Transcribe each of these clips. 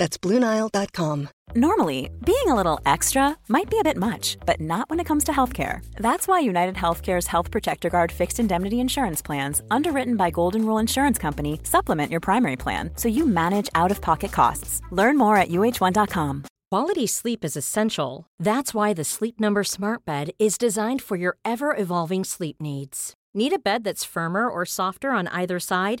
That's BlueNile.com. Normally, being a little extra might be a bit much, but not when it comes to healthcare. That's why United Healthcare's Health Protector Guard fixed indemnity insurance plans, underwritten by Golden Rule Insurance Company, supplement your primary plan so you manage out of pocket costs. Learn more at uh1.com. Quality sleep is essential. That's why the Sleep Number Smart Bed is designed for your ever evolving sleep needs. Need a bed that's firmer or softer on either side?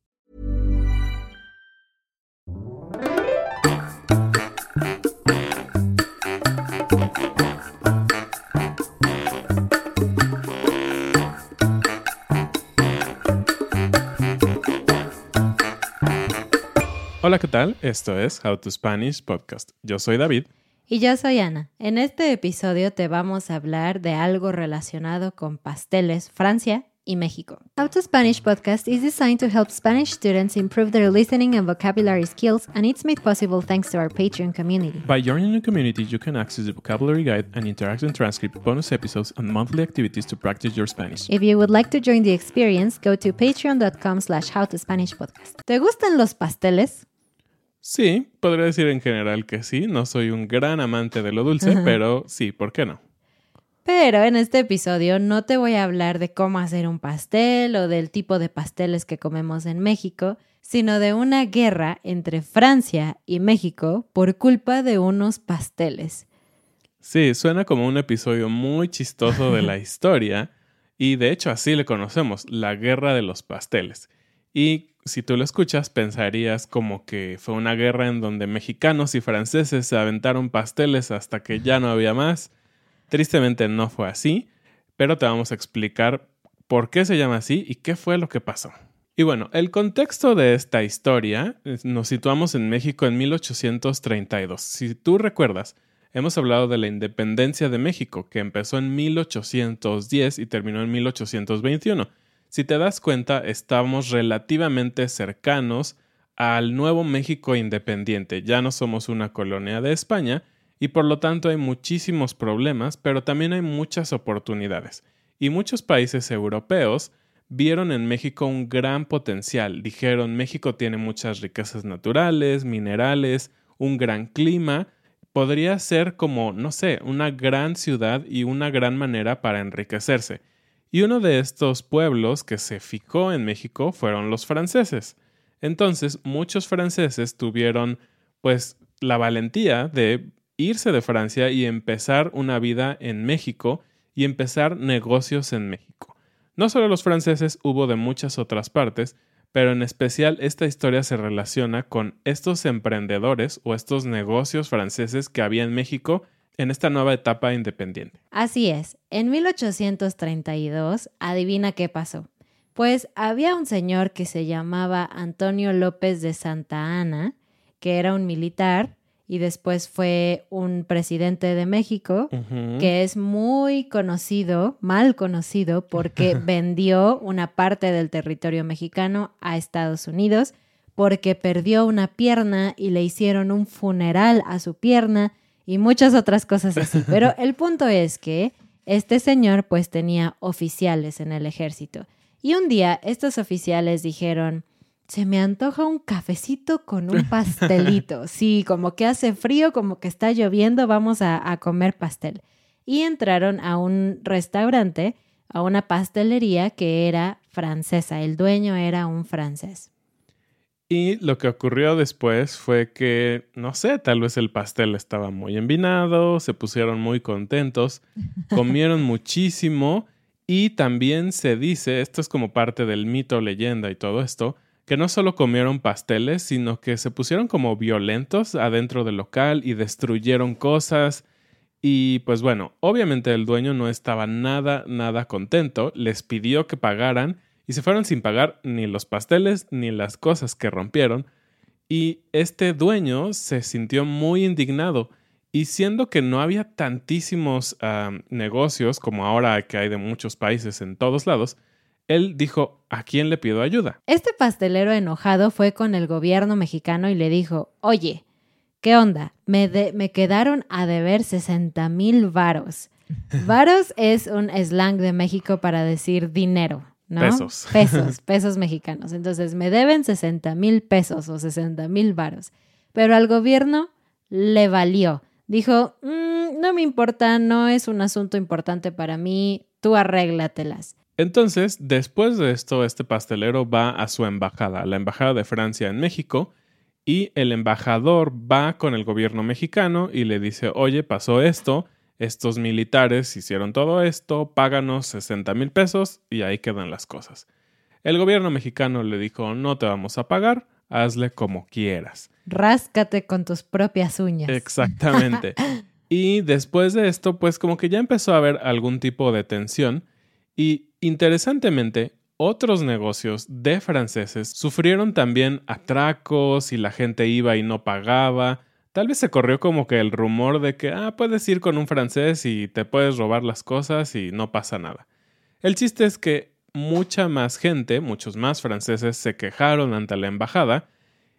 Hola, ¿qué tal? Esto es How to Spanish Podcast. Yo soy David. Y yo soy Ana. En este episodio te vamos a hablar de algo relacionado con pasteles, Francia y México. How to Spanish podcast is designed to help Spanish students improve their listening and vocabulary skills, and it's made possible thanks to our Patreon community. By joining the community, you can access the vocabulary guide and interactive transcript, bonus episodes, and monthly activities to practice your Spanish. If you would like to join the experience, go to patreon.com slash howtospanishpodcast. ¿Te gustan los pasteles? Sí, podría decir en general que sí. No soy un gran amante de lo dulce, pero sí, ¿por qué no? Pero en este episodio no te voy a hablar de cómo hacer un pastel o del tipo de pasteles que comemos en México, sino de una guerra entre Francia y México por culpa de unos pasteles. Sí, suena como un episodio muy chistoso de la historia y de hecho así le conocemos, la guerra de los pasteles. Y si tú lo escuchas, pensarías como que fue una guerra en donde mexicanos y franceses se aventaron pasteles hasta que ya no había más. Tristemente no fue así, pero te vamos a explicar por qué se llama así y qué fue lo que pasó. Y bueno, el contexto de esta historia nos situamos en México en 1832. Si tú recuerdas, hemos hablado de la independencia de México, que empezó en 1810 y terminó en 1821. Si te das cuenta, estamos relativamente cercanos al nuevo México independiente. Ya no somos una colonia de España y por lo tanto hay muchísimos problemas, pero también hay muchas oportunidades. Y muchos países europeos vieron en México un gran potencial. Dijeron, México tiene muchas riquezas naturales, minerales, un gran clima. Podría ser como, no sé, una gran ciudad y una gran manera para enriquecerse. Y uno de estos pueblos que se fijó en México fueron los franceses. Entonces, muchos franceses tuvieron, pues, la valentía de irse de Francia y empezar una vida en México y empezar negocios en México. No solo los franceses, hubo de muchas otras partes, pero en especial esta historia se relaciona con estos emprendedores o estos negocios franceses que había en México en esta nueva etapa independiente. Así es, en 1832, adivina qué pasó. Pues había un señor que se llamaba Antonio López de Santa Ana, que era un militar y después fue un presidente de México, que es muy conocido, mal conocido, porque vendió una parte del territorio mexicano a Estados Unidos, porque perdió una pierna y le hicieron un funeral a su pierna y muchas otras cosas así. Pero el punto es que este señor pues tenía oficiales en el ejército. Y un día estos oficiales dijeron, se me antoja un cafecito con un pastelito. Sí, como que hace frío, como que está lloviendo, vamos a, a comer pastel. Y entraron a un restaurante, a una pastelería que era francesa. El dueño era un francés. Y lo que ocurrió después fue que, no sé, tal vez el pastel estaba muy envinado, se pusieron muy contentos, comieron muchísimo y también se dice, esto es como parte del mito, leyenda y todo esto, que no solo comieron pasteles, sino que se pusieron como violentos adentro del local y destruyeron cosas. Y pues bueno, obviamente el dueño no estaba nada, nada contento, les pidió que pagaran y se fueron sin pagar ni los pasteles ni las cosas que rompieron. Y este dueño se sintió muy indignado. Y siendo que no había tantísimos negocios como ahora que hay de muchos países en todos lados, él dijo, ¿a quién le pido ayuda? Este pastelero enojado fue con el gobierno mexicano y le dijo, oye, ¿qué onda? Me, me quedaron a deber 60 mil varos. Varos es un slang de México para decir dinero. Pesos. Pesos, pesos mexicanos. Entonces me deben 60 mil pesos o 60 mil varos. Pero al gobierno le valió. Dijo, mm, no me importa, no es un asunto importante para mí, tú arréglatelas. Entonces, después de esto, este pastelero va a su embajada, la embajada de Francia en México, y el embajador va con el gobierno mexicano y le dice, oye, pasó esto, estos militares hicieron todo esto, páganos 60 mil pesos y ahí quedan las cosas. El gobierno mexicano le dijo, no te vamos a pagar, hazle como quieras. Ráscate con tus propias uñas. Exactamente. y después de esto, pues como que ya empezó a haber algún tipo de tensión y interesantemente, otros negocios de franceses sufrieron también atracos y la gente iba y no pagaba Tal vez se corrió como que el rumor de que, ah, puedes ir con un francés y te puedes robar las cosas y no pasa nada. El chiste es que mucha más gente, muchos más franceses se quejaron ante la embajada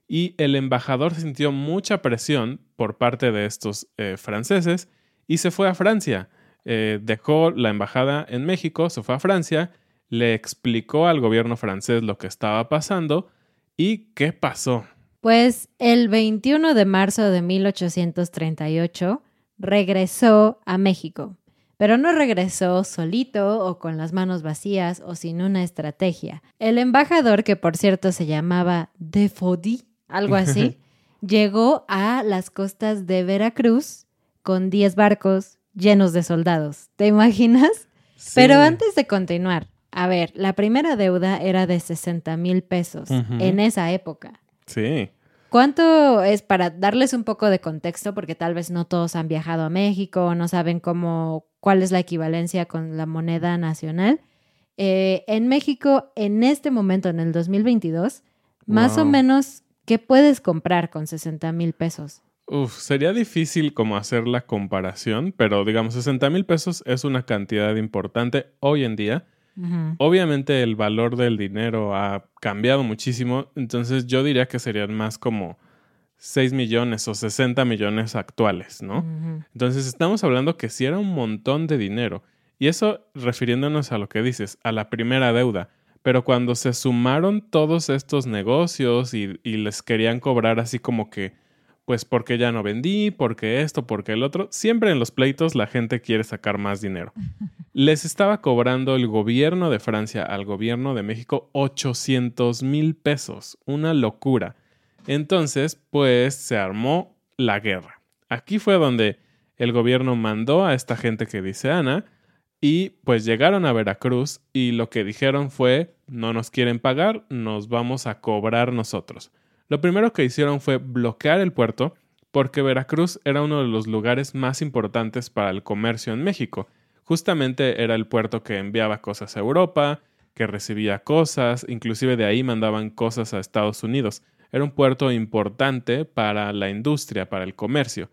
y el embajador sintió mucha presión por parte de estos eh, franceses y se fue a Francia. Eh, dejó la embajada en México, se fue a Francia, le explicó al gobierno francés lo que estaba pasando y qué pasó. Pues el 21 de marzo de 1838 regresó a México, pero no regresó solito o con las manos vacías o sin una estrategia. El embajador, que por cierto se llamaba Defodi, algo así, llegó a las costas de Veracruz con 10 barcos llenos de soldados. ¿Te imaginas? Pero antes de continuar, a ver, la primera deuda era de 60 mil pesos en esa época. Sí. ¿Cuánto es para darles un poco de contexto? Porque tal vez no todos han viajado a México, no saben cómo, cuál es la equivalencia con la moneda nacional. Eh, en México, en este momento, en el 2022, más o menos, ¿qué puedes comprar con 60 mil pesos? Uf, sería difícil como hacer la comparación, pero digamos, 60 mil pesos es una cantidad importante hoy en día. Obviamente el valor del dinero ha cambiado muchísimo, entonces yo diría que serían más como 6 millones o 60 millones actuales, ¿no? Entonces estamos hablando que sí era un montón de dinero. Y eso refiriéndonos a lo que dices, a la primera deuda. Pero cuando se sumaron todos estos negocios y, y les querían cobrar así como que pues porque ya no vendí, porque esto, porque el otro. Siempre en los pleitos la gente quiere sacar más dinero. Les estaba cobrando el gobierno de Francia al gobierno de México 800 mil pesos. Una locura. Entonces, pues se armó la guerra. Aquí fue donde el gobierno mandó a esta gente que dice Ana y pues llegaron a Veracruz y lo que dijeron fue no nos quieren pagar, nos vamos a cobrar nosotros. Lo primero que hicieron fue bloquear el puerto porque Veracruz era uno de los lugares más importantes para el comercio en México. Justamente era el puerto que enviaba cosas a Europa, que recibía cosas, inclusive de ahí mandaban cosas a Estados Unidos. Era un puerto importante para la industria, para el comercio.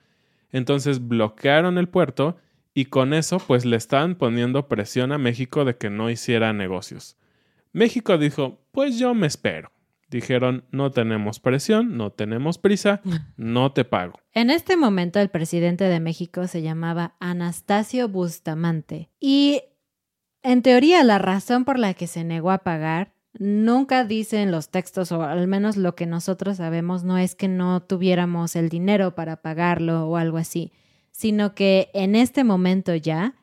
Entonces bloquearon el puerto y con eso pues le estaban poniendo presión a México de que no hiciera negocios. México dijo, pues yo me espero dijeron, no tenemos presión, no tenemos prisa, no te pago. En este momento el presidente de México se llamaba Anastasio Bustamante y en teoría la razón por la que se negó a pagar nunca dice en los textos, o al menos lo que nosotros sabemos, no es que no tuviéramos el dinero para pagarlo o algo así, sino que en este momento ya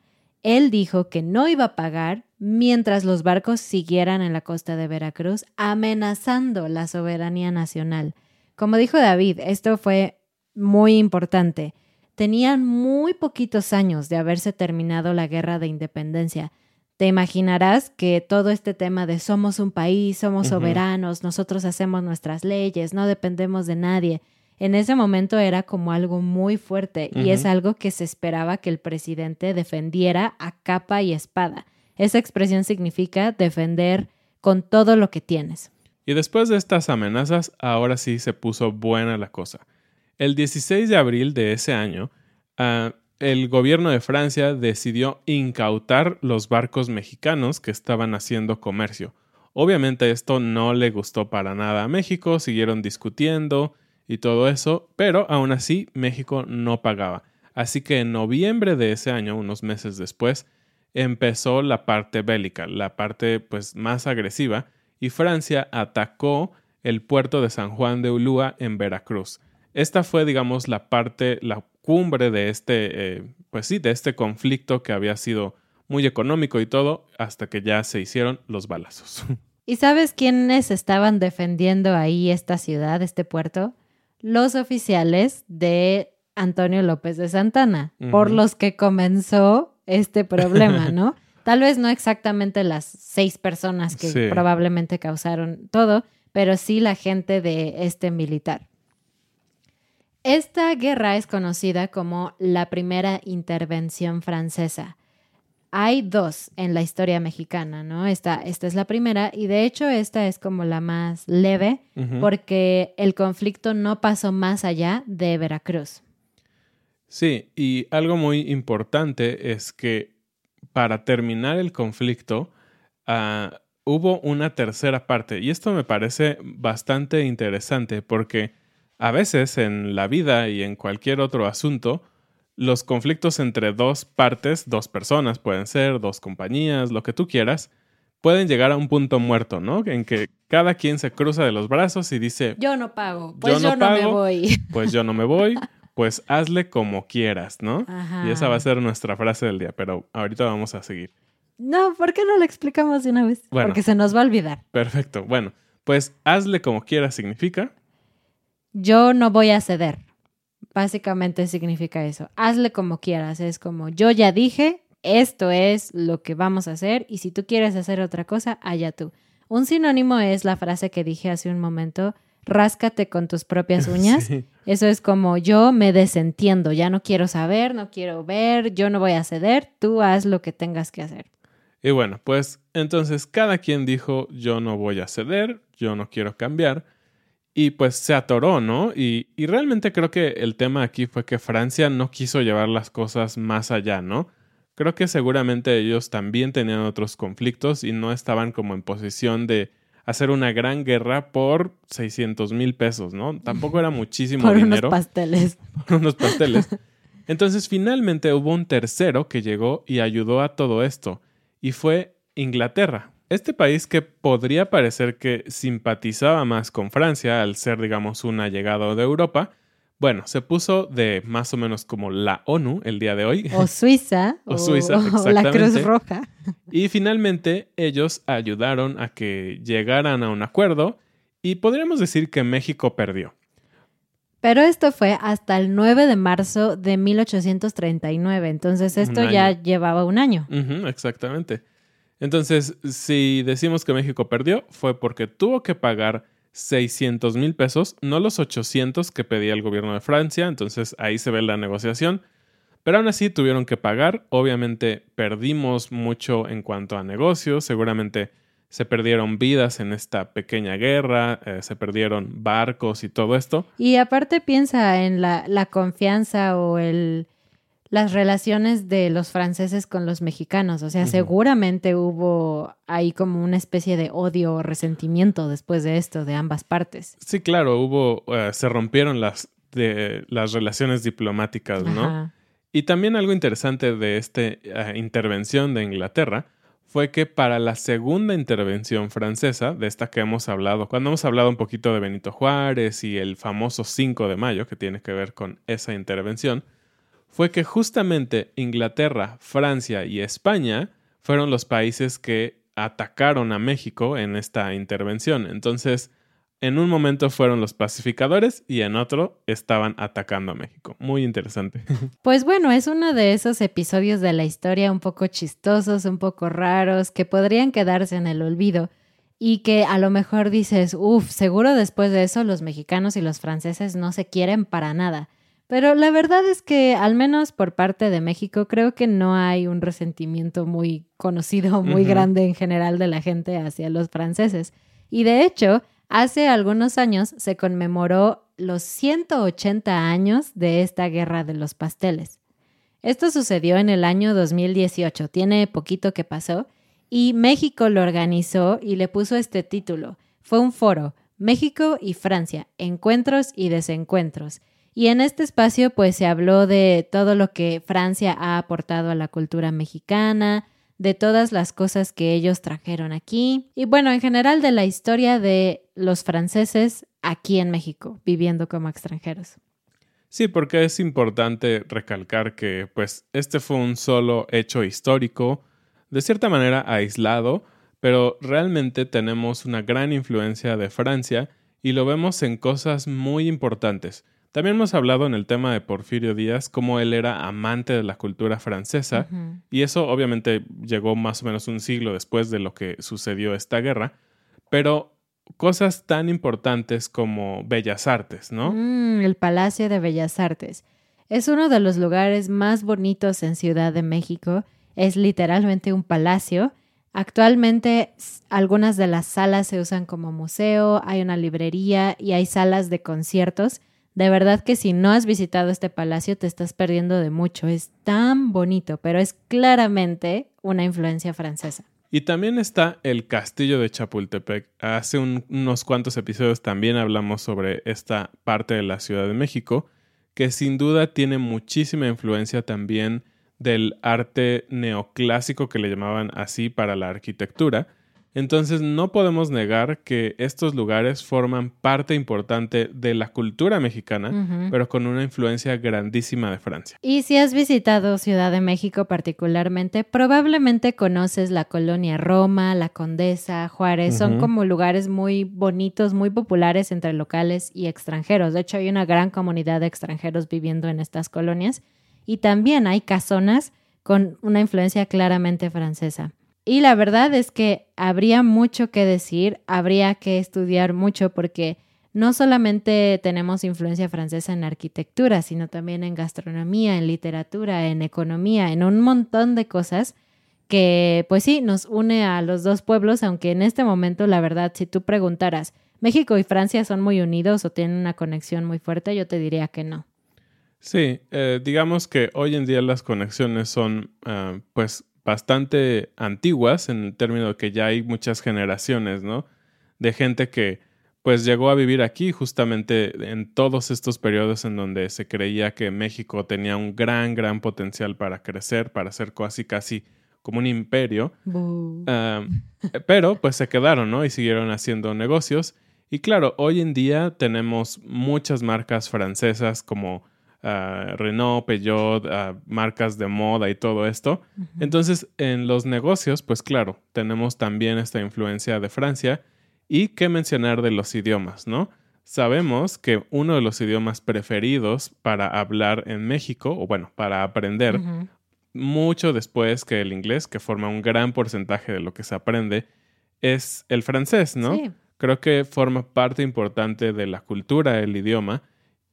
él dijo que no iba a pagar mientras los barcos siguieran en la costa de Veracruz, amenazando la soberanía nacional. Como dijo David, esto fue muy importante. Tenían muy poquitos años de haberse terminado la guerra de independencia. Te imaginarás que todo este tema de somos un país, somos soberanos, nosotros hacemos nuestras leyes, no dependemos de nadie, en ese momento era como algo muy fuerte y es algo que se esperaba que el presidente defendiera a capa y espada. Esa expresión significa defender con todo lo que tienes. Y después de estas amenazas, ahora sí se puso buena la cosa. El 16 de abril de ese año, ah, el gobierno de Francia decidió incautar los barcos mexicanos que estaban haciendo comercio. Obviamente esto no le gustó para nada a México, siguieron discutiendo y todo eso, pero aún así México no pagaba. Así que en noviembre de ese año, unos meses después, empezó la parte bélica, la parte pues más agresiva, y Francia atacó el puerto de San Juan de Ulúa en Veracruz. Esta fue, digamos, la parte, la cumbre de este, eh, pues sí, de este conflicto que había sido muy económico y todo, hasta que ya se hicieron los balazos. ¿Y sabes quiénes estaban defendiendo ahí esta ciudad, este puerto? Los oficiales de Antonio López de Santana, por los que comenzó este problema, ¿no? Tal vez no exactamente las seis personas que probablemente causaron todo, pero sí la gente de este militar. Esta guerra es conocida como la primera intervención francesa. Hay dos en la historia mexicana, ¿no? Esta, esta es la primera y de hecho esta es como la más leve porque el conflicto no pasó más allá de Veracruz. Sí, y algo muy importante es que para terminar el conflicto ah, hubo una tercera parte y esto me parece bastante interesante porque a veces en la vida y en cualquier otro asunto, los conflictos entre dos partes, dos personas pueden ser, dos compañías, lo que tú quieras, pueden llegar a un punto muerto, ¿no? En que cada quien se cruza de los brazos y dice, yo no pago, pues yo, no, me voy. Pues yo no me voy, pues hazle como quieras, ¿no? Y esa va a ser nuestra frase del día, pero ahorita vamos a seguir. No, ¿por qué no lo explicamos de una vez? Porque se nos va a olvidar. Perfecto. Bueno, pues hazle como quieras significa yo no voy a ceder. Básicamente significa eso. Hazle como quieras. Es como, yo ya dije, esto es lo que vamos a hacer y si tú quieres hacer otra cosa, allá tú. Un sinónimo es la frase que dije hace un momento, ráscate con tus propias uñas. Eso es como yo me desentiendo, ya no quiero saber, no quiero ver, yo no voy a ceder, tú haz lo que tengas que hacer. Y bueno, pues entonces cada quien dijo yo no voy a ceder, yo no quiero cambiar y pues se atoró, ¿no? Y, realmente creo que el tema aquí fue que Francia no quiso llevar las cosas más allá, ¿no? Creo que seguramente ellos también tenían otros conflictos y no estaban como en posición de hacer una gran guerra por 600 mil pesos, ¿no? Tampoco era muchísimo por dinero. Unos pasteles. Por unos pasteles. Entonces finalmente hubo un tercero que llegó y ayudó a todo esto, y fue Inglaterra. Este país que podría parecer que simpatizaba más con Francia al ser, digamos, un allegado de Europa, bueno, se puso de más o menos como la ONU el día de hoy. O Suiza. o, Suiza, o la Cruz Roja. Y finalmente ellos ayudaron a que llegaran a un acuerdo y podríamos decir que México perdió. Pero esto fue hasta el 9 de marzo de 1839, entonces esto ya llevaba un año. exactamente. Entonces, si decimos que México perdió, fue porque tuvo que pagar 600 mil pesos, no los 800 que pedía el gobierno de Francia, entonces ahí se ve la negociación. Pero aún así tuvieron que pagar, obviamente perdimos mucho en cuanto a negocios, seguramente se perdieron vidas en esta pequeña guerra, eh, se perdieron barcos y todo esto. Y aparte piensa en la, la confianza o el, las relaciones de los franceses con los mexicanos. O sea, seguramente hubo ahí como una especie de odio o resentimiento después de esto de ambas partes. Sí, claro, hubo, eh, se rompieron las, de, las relaciones diplomáticas, ¿no? Y también algo interesante de esta eh, intervención de Inglaterra fue que para la segunda intervención francesa, de esta que hemos hablado, cuando hemos hablado un poquito de Benito Juárez y el famoso 5 de mayo, que tiene que ver con esa intervención, fue que justamente Inglaterra, Francia y España fueron los países que atacaron a México en esta intervención. Entonces, en un momento fueron los pacificadores y en otro estaban atacando a México. Muy interesante. Pues bueno, es uno de esos episodios de la historia un poco chistosos, un poco raros, que podrían quedarse en el olvido y que a lo mejor dices, uff, seguro después de eso los mexicanos y los franceses no se quieren para nada. Pero la verdad es que, al menos por parte de México, creo que no hay un resentimiento muy conocido, muy grande en general de la gente hacia los franceses. Y de hecho, hace algunos años se conmemoró los 180 años de esta guerra de los pasteles. Esto sucedió en el año 2018, tiene poquito que pasó, y México lo organizó y le puso este título. Fue un foro, México y Francia, encuentros y desencuentros. Y en este espacio pues se habló de todo lo que Francia ha aportado a la cultura mexicana, de todas las cosas que ellos trajeron aquí y bueno, en general de la historia de los franceses aquí en México, viviendo como extranjeros. Sí, porque es importante recalcar que pues este fue un solo hecho histórico, de cierta manera aislado, pero realmente tenemos una gran influencia de Francia y lo vemos en cosas muy importantes. También hemos hablado en el tema de Porfirio Díaz, cómo él era amante de la cultura francesa, y eso obviamente llegó más o menos un siglo después de lo que sucedió esta guerra, pero cosas tan importantes como Bellas Artes, ¿no? Mm, el Palacio de Bellas Artes. Es uno de los lugares más bonitos en Ciudad de México. Es literalmente un palacio. Actualmente algunas de las salas se usan como museo, hay una librería y hay salas de conciertos de verdad que si no has visitado este palacio te estás perdiendo de mucho. Es tan bonito, pero es claramente una influencia francesa. Y también está el castillo de Chapultepec. Hace unos cuantos episodios también hablamos sobre esta parte de la Ciudad de México, que sin duda tiene muchísima influencia también del arte neoclásico que le llamaban así para la arquitectura, entonces no podemos negar que estos lugares forman parte importante de la cultura mexicana, pero con una influencia grandísima de Francia. Y si has visitado Ciudad de México particularmente, probablemente conoces la colonia Roma, la Condesa, Juárez, son como lugares muy bonitos, muy populares entre locales y extranjeros. De hecho, hay una gran comunidad de extranjeros viviendo en estas colonias y también hay casonas con una influencia claramente francesa. Y la verdad es que habría mucho que decir, habría que estudiar mucho porque no solamente tenemos influencia francesa en arquitectura, sino también en gastronomía, en literatura, en economía, en un montón de cosas que pues sí, nos une a los dos pueblos, aunque en este momento la verdad, si tú preguntaras, ¿México y Francia son muy unidos o tienen una conexión muy fuerte? Yo te diría que no. Sí, eh, digamos que hoy en día las conexiones son ah, pues bastante antiguas en el término de que ya hay muchas generaciones, ¿no? De gente que pues llegó a vivir aquí justamente en todos estos periodos en donde se creía que México tenía un gran, gran potencial para crecer, para ser casi, casi como un imperio. pero pues se quedaron, ¿no? Y siguieron haciendo negocios. Y claro, hoy en día tenemos muchas marcas francesas como Renault, Peugeot, marcas de moda y todo esto. Entonces, en los negocios, pues claro, tenemos también esta influencia de Francia y qué mencionar de los idiomas, ¿no? Sabemos que uno de los idiomas preferidos para hablar en México, o bueno, para aprender, mucho después que el inglés, que forma un gran porcentaje de lo que se aprende, es el francés, ¿no? Creo que forma parte importante de la cultura, el idioma,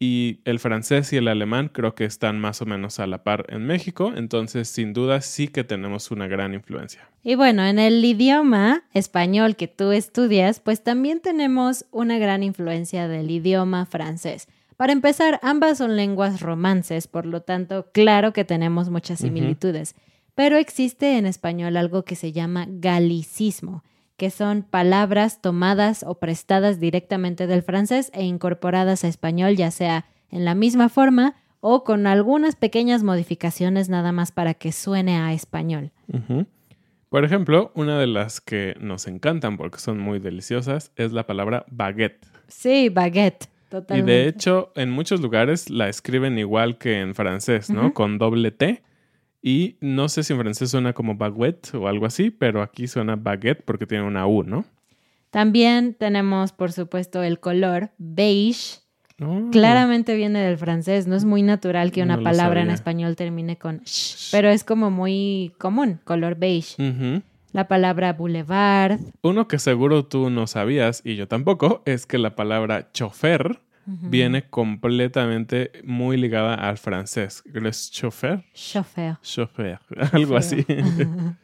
y el francés y el alemán creo que están más o menos a la par en México, entonces sin duda sí que tenemos una gran influencia. Y bueno, en el idioma español que tú estudias, pues también tenemos una gran influencia del idioma francés. Para empezar, ambas son lenguas romances, por lo tanto, claro que tenemos muchas similitudes, pero existe en español algo que se llama galicismo que son palabras tomadas o prestadas directamente del francés e incorporadas a español, ya sea en la misma forma o con algunas pequeñas modificaciones nada más para que suene a español. Por ejemplo, una de las que nos encantan porque son muy deliciosas es la palabra baguette. Sí, baguette. Totalmente. Y de hecho, en muchos lugares la escriben igual que en francés, ¿no? Con doble T Y no sé si en francés suena como baguette o algo así, pero aquí suena baguette porque tiene una U, ¿no? También tenemos, por supuesto, el color beige. Oh. Claramente viene del francés. No es muy natural que una No palabra en español termine con sh, pero es como muy común, color beige. La palabra boulevard. Uno que seguro tú no sabías y yo tampoco es que la palabra chofer viene completamente muy ligada al francés. ¿Es chofer? Chauffeur. Chofer, algo así.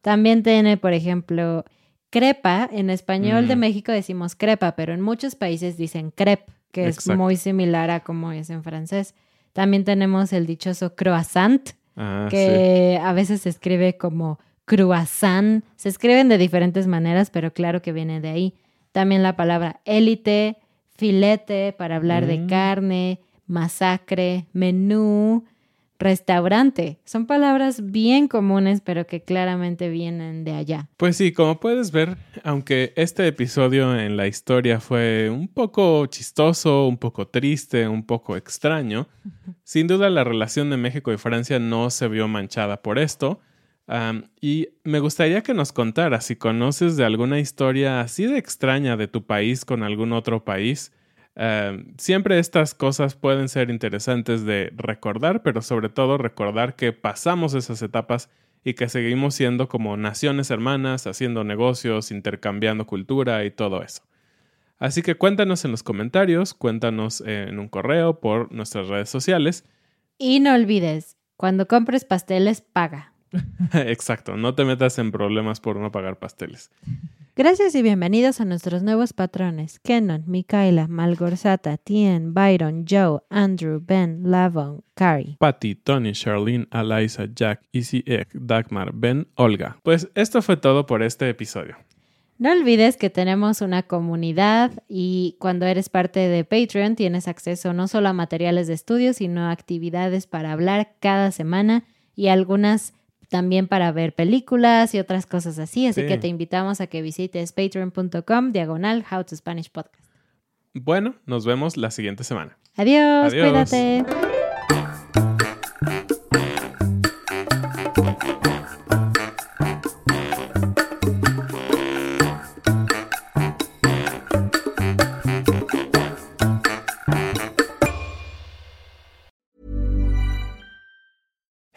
También tiene, por ejemplo, crepa. En español de. México decimos crepa, pero en muchos países dicen crepe, que es muy similar a como es en francés. También tenemos el dichoso croissant, Ah, sí. que a veces se escribe como croissant. Se escriben de diferentes maneras, pero claro que viene de ahí. También la palabra élite, filete para hablar de Mm. carne, masacre, menú, restaurante. Son palabras bien comunes, pero que claramente vienen de allá. Pues sí, como puedes ver, aunque este episodio en la historia fue un poco chistoso, un poco triste, un poco extraño, sin duda la relación de México y Francia no se vio manchada por esto. Y me gustaría que nos contaras si conoces de alguna historia así de extraña de tu país con algún otro país. Siempre estas cosas pueden ser interesantes de recordar, pero sobre todo recordar que pasamos esas etapas y que seguimos siendo como naciones hermanas, haciendo negocios, intercambiando cultura y todo eso. Así que cuéntanos en los comentarios, cuéntanos en un correo por nuestras redes sociales. Y no olvides, cuando compres pasteles, paga. Exacto, no te metas en problemas por no pagar pasteles. Gracias y bienvenidos a nuestros nuevos patrones. Kenon, Micaela, Malgorzata, Tien, Byron, Joe, Andrew, Ben, Lavon, Carrie. Patty, Tony, Charlene, Eliza, Jack, Easy Egg, Dagmar, Ben, Olga. Pues esto fue todo por este episodio. No olvides que tenemos una comunidad y cuando eres parte de Patreon tienes acceso no solo a materiales de estudio, sino a actividades para hablar cada semana y algunas también para ver películas y otras cosas así. Así Sí. que te invitamos a que visites patreon.com diagonal How to Spanish Podcast. Bueno, nos vemos la siguiente semana. Adiós, Adiós. cuídate.